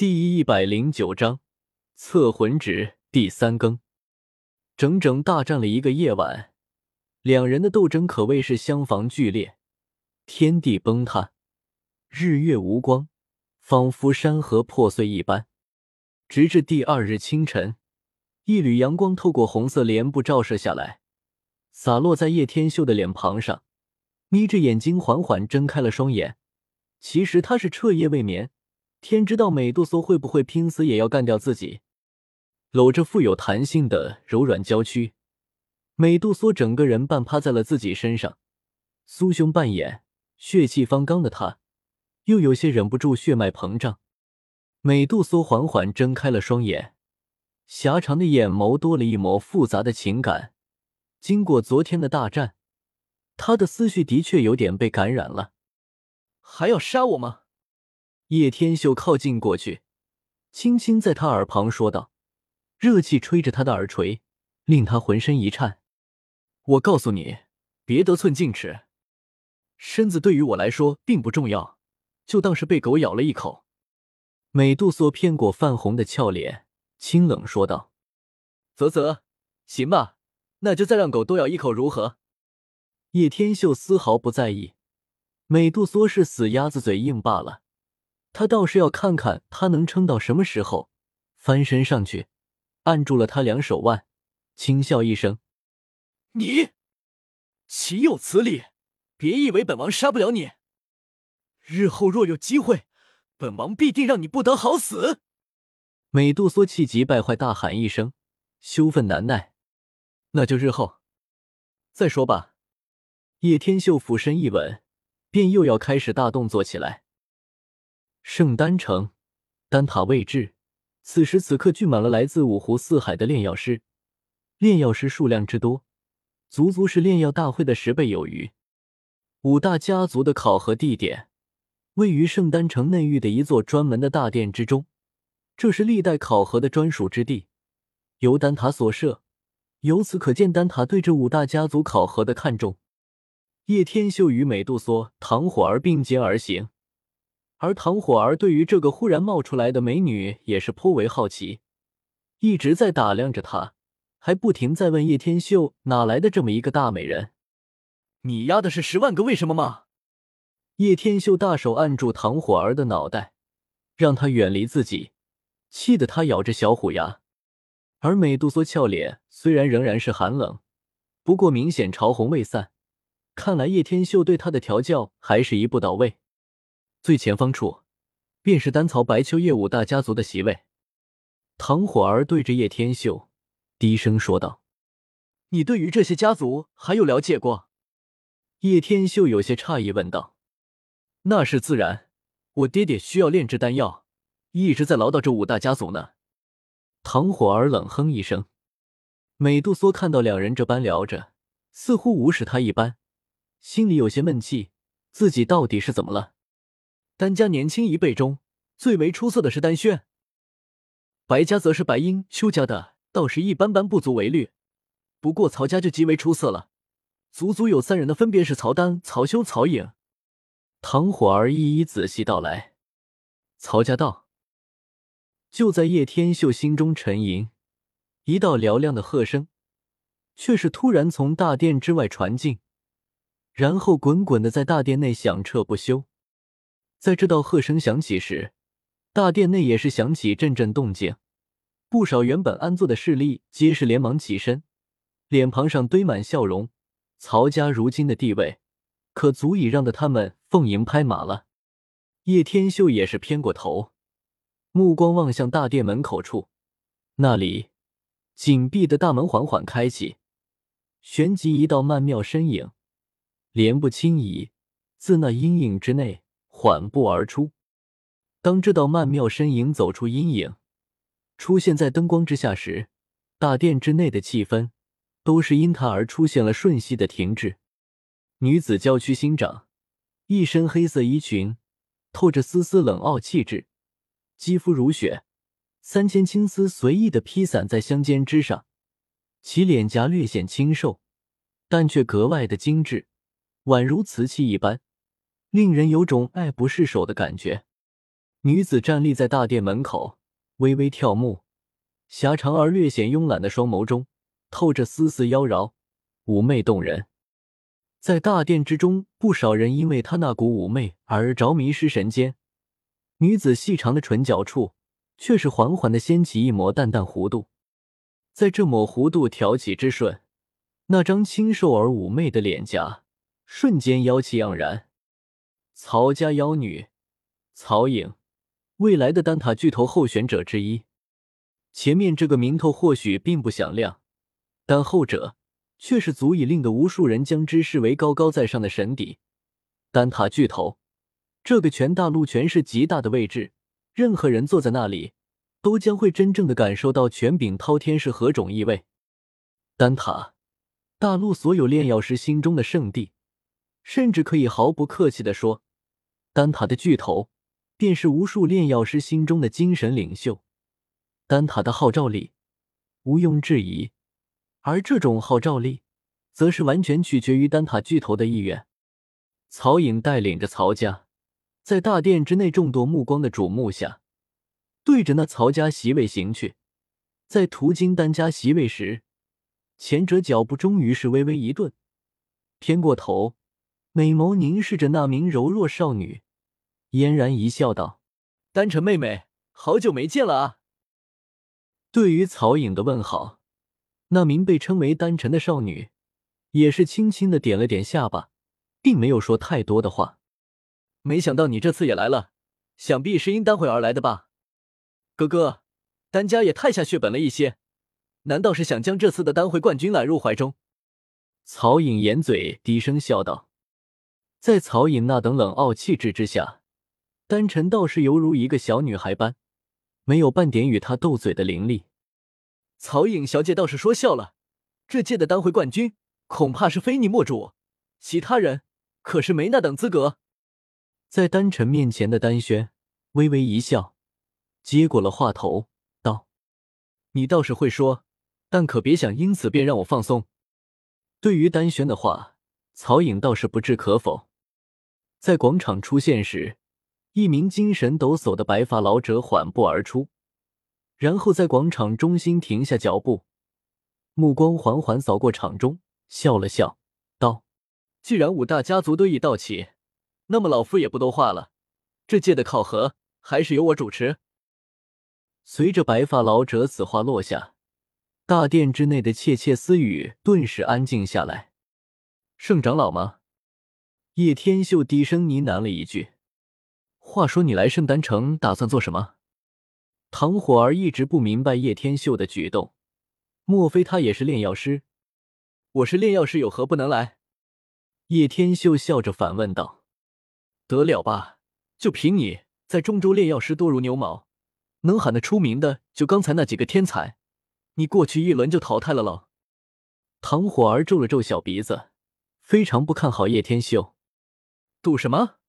第一百零九章测魂指第三更，整整大战了一个夜晚，两人的斗争可谓是相逢剧烈，天地崩塌，日月无光，仿佛山河破碎一般。直至第二日清晨，一缕阳光透过红色帘布照射下来，洒落在叶天秀的脸庞上，眯着眼睛缓缓睁开了双眼。其实他是彻夜未眠。天知道美杜莎会不会拼死也要干掉自己。搂着富有弹性的柔软娇躯，美杜莎整个人半趴在了自己身上，酥胸半掩，血气方刚的她，又有些忍不住血脉膨胀。美杜莎缓缓睁开了双眼，狭长的眼眸多了一抹复杂的情感。经过昨天的大战，她的思绪的确有点被感染了。还要杀我吗？叶天秀靠近过去，轻轻在他耳旁说道，热气吹着他的耳垂，令他浑身一颤。我告诉你，别得寸进尺。身子对于我来说并不重要，就当是被狗咬了一口。美杜莎偏过泛红的俏脸，清冷说道：“啧啧，行吧，那就再让狗多咬一口如何？”叶天秀丝毫不在意，美杜莎是死鸭子嘴硬罢了。他倒是要看看他能撑到什么时候，翻身上去，按住了他两手腕，轻笑一声：“你岂有此理！别以为本王杀不了你，日后若有机会，本王必定让你不得好死！”美杜莎气急败坏，大喊一声，羞愤难耐：“那就日后再说吧。”叶天秀俯身一吻，便又要开始大动作起来。圣丹城，丹塔位置。此时此刻，聚满了来自五湖四海的炼药师。炼药师数量之多，足足是炼药大会的十倍有余。五大家族的考核地点位于圣丹城内域的一座专门的大殿之中，这是历代考核的专属之地，由丹塔所设。由此可见，丹塔对这五大家族考核的看重。叶天秀与美杜莎、唐火儿并肩而行。而唐火儿对于这个忽然冒出来的美女也是颇为好奇，一直在打量着她，还不停在问叶天秀哪来的这么一个大美人。你丫的是十万个为什么吗？叶天秀大手按住唐火儿的脑袋，让她远离自己，气得他咬着小虎牙。而美杜莎俏脸虽然仍然是寒冷，不过明显潮红未散，看来叶天秀对她的调教还是一步到位。最前方处，便是丹曹白秋叶五大家族的席位。唐火儿对着叶天秀低声说道：“你对于这些家族还有了解过？”叶天秀有些诧异问道：“那是自然，我爹爹需要炼制丹药，一直在唠叨这五大家族呢。”唐火儿冷哼一声。美杜莎看到两人这般聊着，似乎无视他一般，心里有些闷气，自己到底是怎么了？丹家年轻一辈中最为出色的是丹轩，白家则是白英、邱家的倒是一般般，不足为虑。不过曹家就极为出色了，足足有三人的，分别是曹丹、曹修、曹颖。唐火儿一一仔细道来。曹家道。就在叶天秀心中沉吟，一道嘹亮的喝声却是突然从大殿之外传进，然后滚滚的在大殿内响彻不休。在这道喝声响起时，大殿内也是响起阵阵动静，不少原本安坐的势力皆是连忙起身，脸庞上堆满笑容。曹家如今的地位，可足以让得他们奉迎拍马了。叶天秀也是偏过头，目光望向大殿门口处，那里紧闭的大门缓缓开启，旋即一道曼妙身影，莲步轻移，自那阴影之内。缓步而出。当这道曼妙身影走出阴影，出现在灯光之下时，大殿之内的气氛都是因他而出现了瞬息的停滞。女子娇躯新长，一身黑色衣裙，透着丝丝冷傲气质，肌肤如雪，三千青丝随意的披散在香肩之上，其脸颊略显清瘦，但却格外的精致，宛如瓷器一般。令人有种爱不释手的感觉。女子站立在大殿门口，微微跳目，狭长而略显慵懒的双眸中透着丝丝妖娆，妩媚动人。在大殿之中，不少人因为她那股妩媚而着迷失神间。女子细长的唇角处，却是缓缓的掀起一抹淡淡弧度，在这抹弧度挑起之瞬，那张清瘦而妩媚的脸颊瞬间妖气盎然。曹家妖女，曹颖，未来的丹塔巨头候选者之一。前面这个名头或许并不响亮，但后者。却是足以令得无数人将之视为高高在上的神邸。丹塔巨头，这个全大陆权势极大的位置，任何人坐在那里，都将会真正的感受到权柄滔天是何种意味。丹塔，大陆所有炼药师心中的圣地，甚至可以毫不客气的说，丹塔的巨头，便是无数炼药师心中的精神领袖。丹塔的号召力，毋庸置疑。而这种号召力，则是完全取决于丹塔巨头的意愿。曹颖带领着曹家，在大殿之内众多目光的瞩目下，对着那曹家席位行去。在途经丹家席位时，前者脚步终于是微微一顿，偏过头，美眸凝视着那名柔弱少女，嫣然一笑，道：“丹晨妹妹，好久没见了啊！”对于曹颖的问好。那名被称为丹晨的少女，也是轻轻的点了点下巴，并没有说太多的话。没想到你这次也来了，想必是因丹会而来的吧？哥哥，丹家也太下血本了一些，难道是想将这次的丹会冠军揽入怀中？曹颖掩嘴低声笑道。在曹颖那等冷傲气质之下，丹晨倒是犹如一个小女孩般，没有半点与他斗嘴的灵力。曹颖小姐倒是说笑了，这届的丹会冠军恐怕是非你莫属，其他人可是没那等资格。在丹晨面前的丹轩微微一笑，接过了话头，道：“你倒是会说，但可别想因此便让我放松。”对于丹轩的话，曹颖倒是不置可否。在广场出现时，一名精神抖擞的白发老者缓步而出。然后在广场中心停下脚步，目光缓缓扫过场中，笑了笑，道：“既然五大家族都已到齐，那么老夫也不多话了。这届的考核还是由我主持。”随着白发老者此话落下，大殿之内的窃窃私语顿时安静下来。圣长老吗？叶天秀低声呢喃了一句：“话说你来圣丹城打算做什么？”唐火儿一直不明白叶天秀的举动，莫非他也是炼药师？我是炼药师，有何不能来？叶天秀笑着反问道：“得了吧，就凭你在中州炼药师多如牛毛，能喊得出名的就刚才那几个天才，你过去一轮就淘汰了喽。”唐火儿皱了皱小鼻子，非常不看好叶天秀。赌什么？